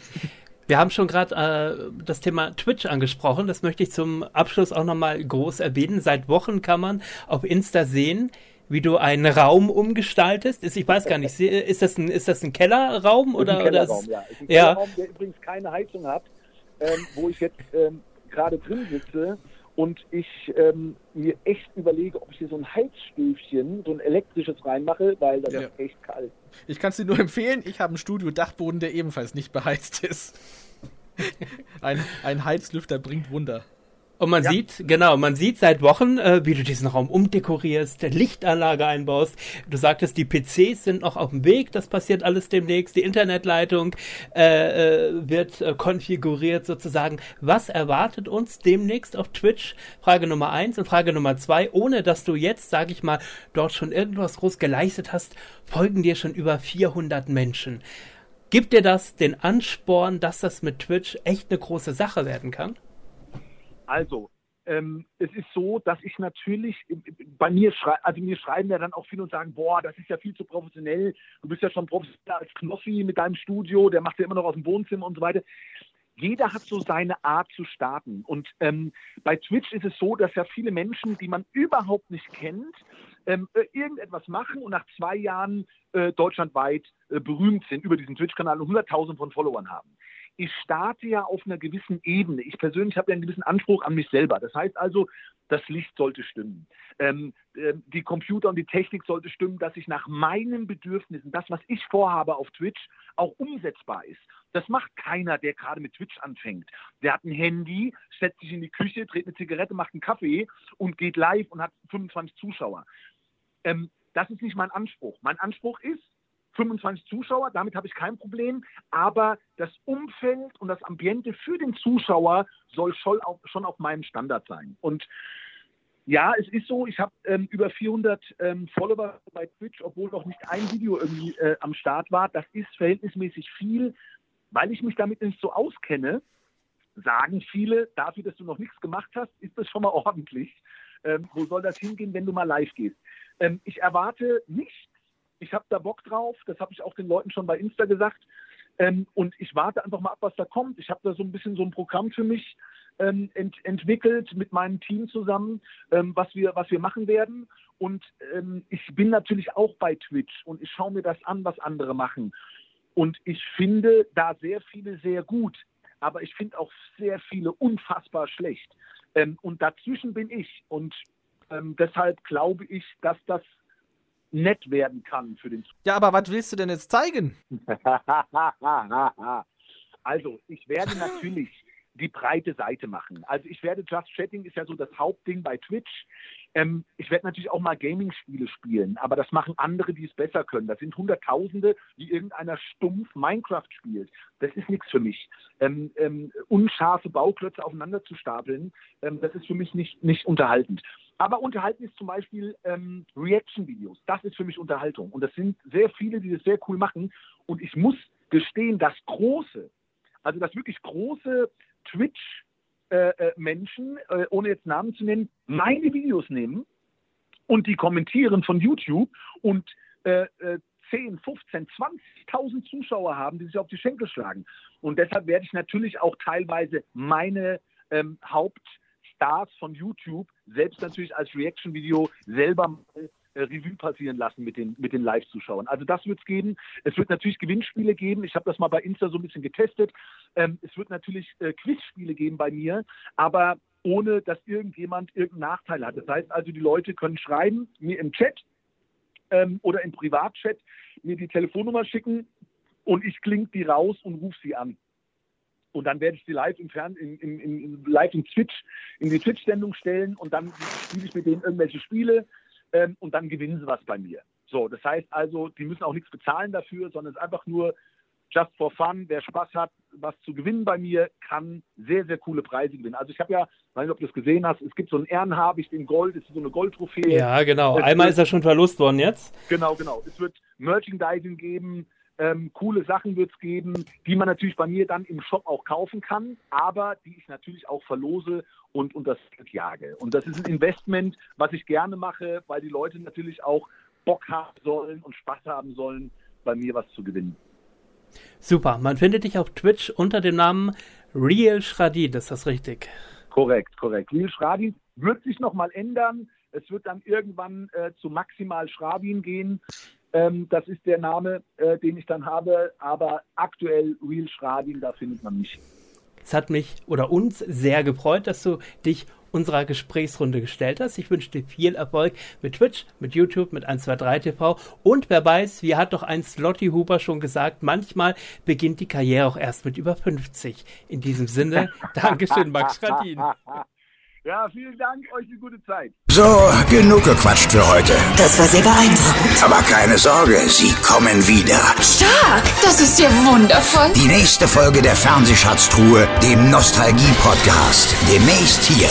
Wir haben schon gerade äh, das Thema Twitch angesprochen. Das möchte ich zum Abschluss auch nochmal groß erwähnen. Seit Wochen kann man auf Insta sehen, wie du einen Raum umgestaltest. Ist, ich weiß gar nicht, ist das ein, ist das ein Kellerraum oder? Ein Kellerraum, oder ja. Ist ein ja. Kellerraum, der übrigens keine Heizung hat, ähm, wo ich jetzt ähm, gerade drin sitze und ich ähm, mir echt überlege, ob ich hier so ein Heizstöfchen, so ein elektrisches reinmache, weil das ja. ist echt kalt. Ich kann es dir nur empfehlen, ich habe einen Studio-Dachboden, der ebenfalls nicht beheizt ist. ein, ein Heizlüfter bringt Wunder. Und man ja. sieht, genau, man sieht seit Wochen, äh, wie du diesen Raum umdekorierst, Lichtanlage einbaust. Du sagtest, die PCs sind noch auf dem Weg, das passiert alles demnächst. Die Internetleitung äh, äh, wird äh, konfiguriert sozusagen. Was erwartet uns demnächst auf Twitch? Frage Nummer eins und Frage Nummer zwei, ohne dass du jetzt, sage ich mal, dort schon irgendwas groß geleistet hast, folgen dir schon über 400 Menschen. Gibt dir das den Ansporn, dass das mit Twitch echt eine große Sache werden kann? Also, ähm, es ist so, dass ich natürlich bei mir schreibe, also mir schreiben ja dann auch viele und sagen, boah, das ist ja viel zu professionell. Du bist ja schon professioneller als Knossi mit deinem Studio, der macht ja immer noch aus dem Wohnzimmer und so weiter. Jeder hat so seine Art zu starten. Und ähm, bei Twitch ist es so, dass ja viele Menschen, die man überhaupt nicht kennt, ähm, äh, irgendetwas machen und nach zwei Jahren äh, deutschlandweit äh, berühmt sind über diesen Twitch-Kanal und 100.000 von Followern haben ich starte ja auf einer gewissen Ebene. Ich persönlich habe ja einen gewissen Anspruch an mich selber. Das heißt also, das Licht sollte stimmen. Ähm, äh, die Computer und die Technik sollte stimmen, dass ich nach meinen Bedürfnissen, das, was ich vorhabe auf Twitch, auch umsetzbar ist. Das macht keiner, der gerade mit Twitch anfängt. Der hat ein Handy, setzt sich in die Küche, dreht eine Zigarette, macht einen Kaffee und geht live und hat 25 Zuschauer. Ähm, das ist nicht mein Anspruch. Mein Anspruch ist, 25 Zuschauer, damit habe ich kein Problem, aber das Umfeld und das Ambiente für den Zuschauer soll schon auf, schon auf meinem Standard sein. Und ja, es ist so, ich habe ähm, über 400 ähm, Follower bei Twitch, obwohl noch nicht ein Video irgendwie äh, am Start war. Das ist verhältnismäßig viel, weil ich mich damit nicht so auskenne. Sagen viele, dafür, dass du noch nichts gemacht hast, ist das schon mal ordentlich. Ähm, wo soll das hingehen, wenn du mal live gehst? Ähm, ich erwarte nicht ich habe da Bock drauf, das habe ich auch den Leuten schon bei Insta gesagt. Ähm, und ich warte einfach mal ab, was da kommt. Ich habe da so ein bisschen so ein Programm für mich ähm, ent entwickelt mit meinem Team zusammen, ähm, was, wir, was wir machen werden. Und ähm, ich bin natürlich auch bei Twitch und ich schaue mir das an, was andere machen. Und ich finde da sehr viele sehr gut, aber ich finde auch sehr viele unfassbar schlecht. Ähm, und dazwischen bin ich. Und ähm, deshalb glaube ich, dass das nett werden kann für den Ja, aber was willst du denn jetzt zeigen? also, ich werde natürlich die breite Seite machen. Also ich werde Just Chatting ist ja so das Hauptding bei Twitch. Ähm, ich werde natürlich auch mal Gaming-Spiele spielen, aber das machen andere, die es besser können. Das sind Hunderttausende, die irgendeiner stumpf Minecraft spielt. Das ist nichts für mich. Ähm, ähm, unscharfe Bauklötze aufeinander zu stapeln, ähm, das ist für mich nicht, nicht unterhaltend. Aber unterhalten ist zum Beispiel ähm, Reaction-Videos. Das ist für mich Unterhaltung. Und das sind sehr viele, die das sehr cool machen. Und ich muss gestehen, das große, also das wirklich große Twitch-Menschen, äh, äh, ohne jetzt Namen zu nennen, meine Videos nehmen und die kommentieren von YouTube und äh, 10, 15, 20.000 Zuschauer haben, die sich auf die Schenkel schlagen. Und deshalb werde ich natürlich auch teilweise meine ähm, Haupt- Stars von YouTube selbst natürlich als Reaction-Video selber mal äh, Revue passieren lassen mit den, mit den Live-Zuschauern. Also das wird es geben. Es wird natürlich Gewinnspiele geben. Ich habe das mal bei Insta so ein bisschen getestet. Ähm, es wird natürlich äh, Quizspiele geben bei mir, aber ohne dass irgendjemand irgendeinen Nachteil hat. Das heißt also, die Leute können schreiben, mir im Chat ähm, oder im Privatchat mir die Telefonnummer schicken und ich klinge die raus und rufe sie an. Und dann werde ich sie live im Fern, in, in, in, live in Twitch, in die Twitch-Sendung stellen und dann spiele ich mit denen irgendwelche Spiele ähm, und dann gewinnen sie was bei mir. So, das heißt also, die müssen auch nichts bezahlen dafür, sondern es ist einfach nur just for fun. Wer Spaß hat, was zu gewinnen bei mir, kann sehr, sehr coole Preise gewinnen. Also ich habe ja, weiß nicht, ob du es gesehen hast, es gibt so ein Ehrenhabicht in Gold, das ist so eine Goldtrophäe. Ja, genau. Es Einmal wird, ist er schon verlust worden jetzt. Genau, genau. Es wird Merchandising geben, ähm, coole Sachen wird es geben, die man natürlich bei mir dann im Shop auch kaufen kann, aber die ich natürlich auch verlose und unter das jage. Und das ist ein Investment, was ich gerne mache, weil die Leute natürlich auch Bock haben sollen und Spaß haben sollen, bei mir was zu gewinnen. Super, man findet dich auf Twitch unter dem Namen Real Schradin, ist das richtig? Korrekt, korrekt. Real Schradin wird sich nochmal ändern. Es wird dann irgendwann äh, zu Maximal Schrabin gehen. Ähm, das ist der Name, äh, den ich dann habe, aber aktuell Real Schradin, da findet man mich. Es hat mich oder uns sehr gefreut, dass du dich unserer Gesprächsrunde gestellt hast. Ich wünsche dir viel Erfolg mit Twitch, mit YouTube, mit 123 TV und wer weiß, wie hat doch ein Slotty Huber schon gesagt, manchmal beginnt die Karriere auch erst mit über 50. In diesem Sinne, Dankeschön, Max Schradin. Ja, vielen Dank, euch eine gute Zeit. So, genug gequatscht für heute. Das war sehr beeindruckend. Aber keine Sorge, sie kommen wieder. Stark, das ist ja wundervoll. Die nächste Folge der Fernsehschatztruhe, dem Nostalgie-Podcast. Demnächst hier